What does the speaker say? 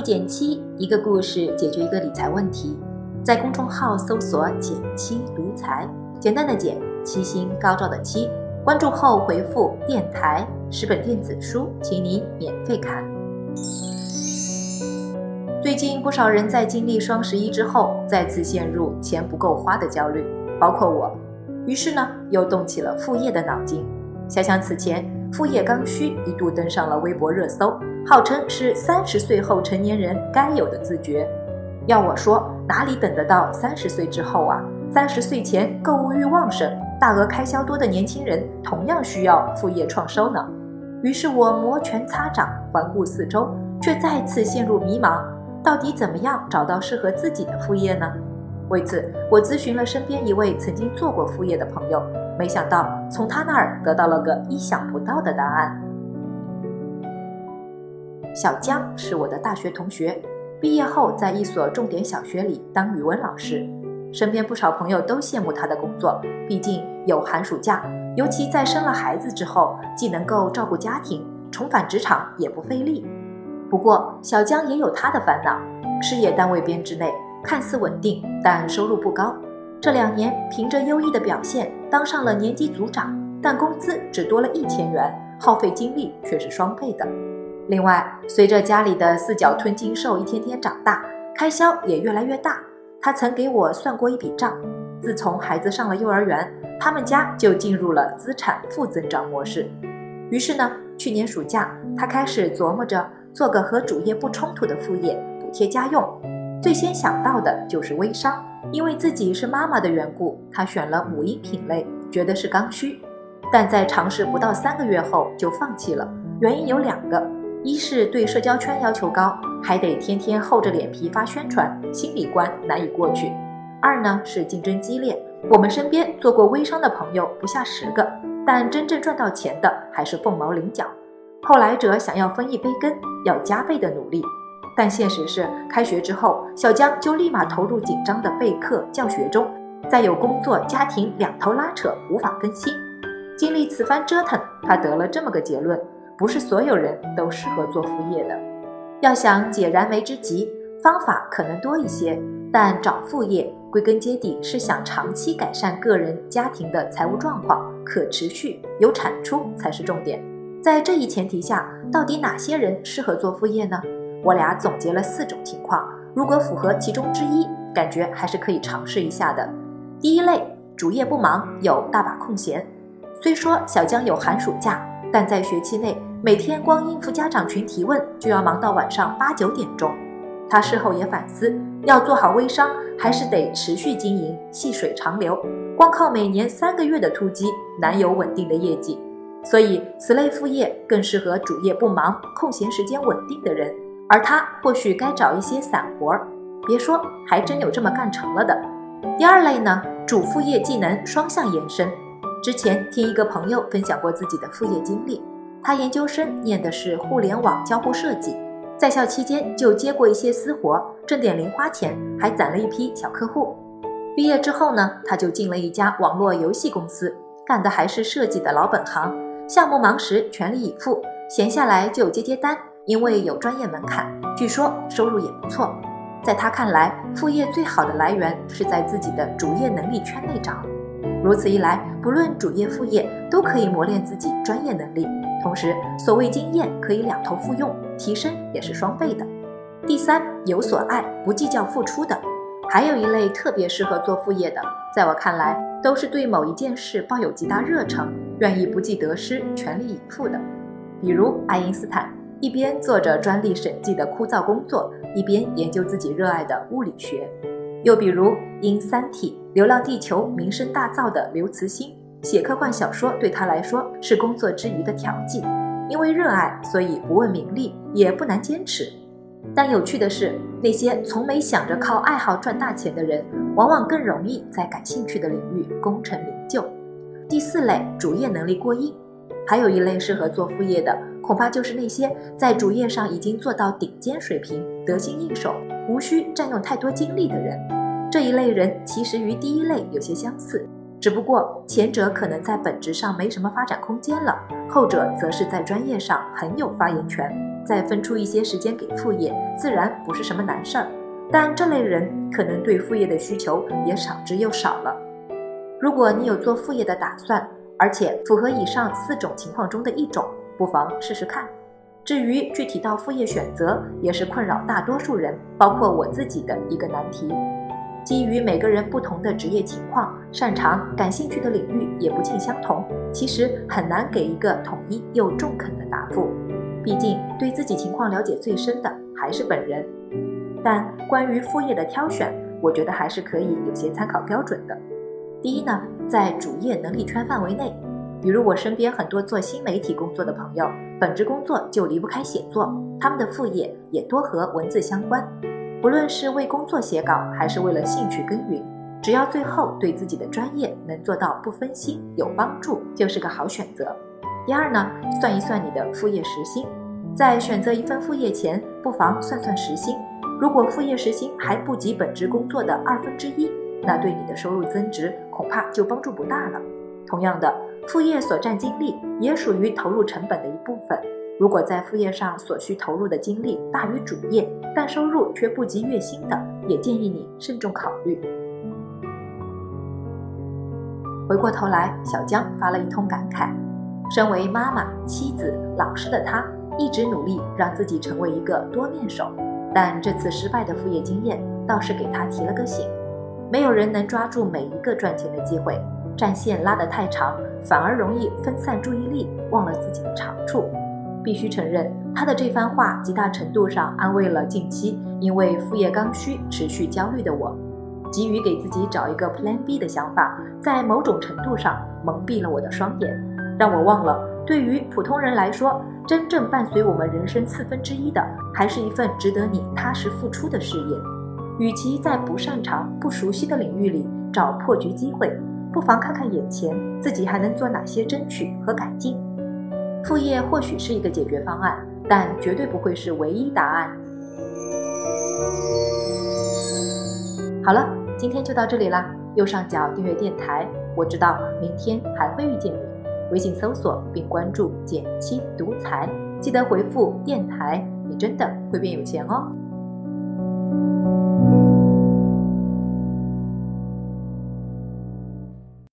减七，一个故事解决一个理财问题。在公众号搜索“减七独财”，简单的减，七星高照的七。关注后回复“电台”十本电子书，请你免费看。最近不少人在经历双十一之后，再次陷入钱不够花的焦虑，包括我。于是呢，又动起了副业的脑筋。想想此前，副业刚需一度登上了微博热搜。号称是三十岁后成年人该有的自觉，要我说，哪里等得到三十岁之后啊？三十岁前购物欲旺盛、大额开销多的年轻人，同样需要副业创收呢。于是我摩拳擦掌，环顾四周，却再次陷入迷茫：到底怎么样找到适合自己的副业呢？为此，我咨询了身边一位曾经做过副业的朋友，没想到从他那儿得到了个意想不到的答案。小江是我的大学同学，毕业后在一所重点小学里当语文老师。身边不少朋友都羡慕他的工作，毕竟有寒暑假，尤其在生了孩子之后，既能够照顾家庭，重返职场也不费力。不过，小江也有他的烦恼：事业单位编制内，看似稳定，但收入不高。这两年凭着优异的表现当上了年级组长，但工资只多了一千元，耗费精力却是双倍的。另外，随着家里的四脚吞金兽一天天长大，开销也越来越大。他曾给我算过一笔账：自从孩子上了幼儿园，他们家就进入了资产负增长模式。于是呢，去年暑假，他开始琢磨着做个和主业不冲突的副业，补贴家用。最先想到的就是微商，因为自己是妈妈的缘故，他选了母婴品类，觉得是刚需。但在尝试不到三个月后就放弃了，原因有两个。一是对社交圈要求高，还得天天厚着脸皮发宣传，心理关难以过去；二呢是竞争激烈，我们身边做过微商的朋友不下十个，但真正赚到钱的还是凤毛麟角。后来者想要分一杯羹，要加倍的努力，但现实是，开学之后，小江就立马投入紧张的备课教学中，再有工作家庭两头拉扯，无法更新。经历此番折腾，他得了这么个结论。不是所有人都适合做副业的，要想解燃眉之急，方法可能多一些，但找副业归根结底是想长期改善个人家庭的财务状况，可持续有产出才是重点。在这一前提下，到底哪些人适合做副业呢？我俩总结了四种情况，如果符合其中之一，感觉还是可以尝试一下的。第一类，主业不忙，有大把空闲。虽说小江有寒暑假，但在学期内。每天光应付家长群提问就要忙到晚上八九点钟，他事后也反思，要做好微商还是得持续经营，细水长流。光靠每年三个月的突击，难有稳定的业绩。所以，此类副业更适合主业不忙、空闲时间稳定的人。而他或许该找一些散活儿。别说，还真有这么干成了的。第二类呢，主副业技能双向延伸。之前听一个朋友分享过自己的副业经历。他研究生念的是互联网交互设计，在校期间就接过一些私活，挣点零花钱，还攒了一批小客户。毕业之后呢，他就进了一家网络游戏公司，干的还是设计的老本行，项目忙时全力以赴，闲下来就接接单。因为有专业门槛，据说收入也不错。在他看来，副业最好的来源是在自己的主业能力圈内找。如此一来，不论主业副业，都可以磨练自己专业能力。同时，所谓经验可以两头复用，提升也是双倍的。第三，有所爱，不计较付出的，还有一类特别适合做副业的，在我看来，都是对某一件事抱有极大热诚，愿意不计得失，全力以赴的。比如爱因斯坦，一边做着专利审计的枯燥工作，一边研究自己热爱的物理学。又比如因《三体》《流浪地球》名声大噪的刘慈欣。写科幻小说对他来说是工作之余的调剂，因为热爱，所以不问名利，也不难坚持。但有趣的是，那些从没想着靠爱好赚大钱的人，往往更容易在感兴趣的领域功成名就。第四类，主业能力过硬。还有一类适合做副业的，恐怕就是那些在主业上已经做到顶尖水平、得心应手、无需占用太多精力的人。这一类人其实与第一类有些相似。只不过前者可能在本质上没什么发展空间了，后者则是在专业上很有发言权。再分出一些时间给副业，自然不是什么难事儿。但这类人可能对副业的需求也少之又少了。如果你有做副业的打算，而且符合以上四种情况中的一种，不妨试试看。至于具体到副业选择，也是困扰大多数人，包括我自己的一个难题。基于每个人不同的职业情况，擅长、感兴趣的领域也不尽相同，其实很难给一个统一又中肯的答复。毕竟对自己情况了解最深的还是本人。但关于副业的挑选，我觉得还是可以有些参考标准的。第一呢，在主业能力圈范围内，比如我身边很多做新媒体工作的朋友，本职工作就离不开写作，他们的副业也多和文字相关。不论是为工作写稿，还是为了兴趣耕耘，只要最后对自己的专业能做到不分心、有帮助，就是个好选择。第二呢，算一算你的副业时薪，在选择一份副业前，不妨算算时薪。如果副业时薪还不及本职工作的二分之一，那对你的收入增值恐怕就帮助不大了。同样的，副业所占精力也属于投入成本的一部分。如果在副业上所需投入的精力大于主业，但收入却不及月薪的，也建议你慎重考虑。回过头来，小江发了一通感慨：身为妈妈、妻子、老师的她，一直努力让自己成为一个多面手，但这次失败的副业经验倒是给她提了个醒。没有人能抓住每一个赚钱的机会，战线拉得太长，反而容易分散注意力，忘了自己的长处。必须承认，他的这番话极大程度上安慰了近期因为副业刚需持续焦虑的我。急于给自己找一个 Plan B 的想法，在某种程度上蒙蔽了我的双眼，让我忘了，对于普通人来说，真正伴随我们人生四分之一的，还是一份值得你踏实付出的事业。与其在不擅长、不熟悉的领域里找破局机会，不妨看看眼前自己还能做哪些争取和改进。副业或许是一个解决方案，但绝对不会是唯一答案。好了，今天就到这里啦。右上角订阅电台，我知道明天还会遇见你。微信搜索并关注“减七独裁，记得回复“电台”，你真的会变有钱哦。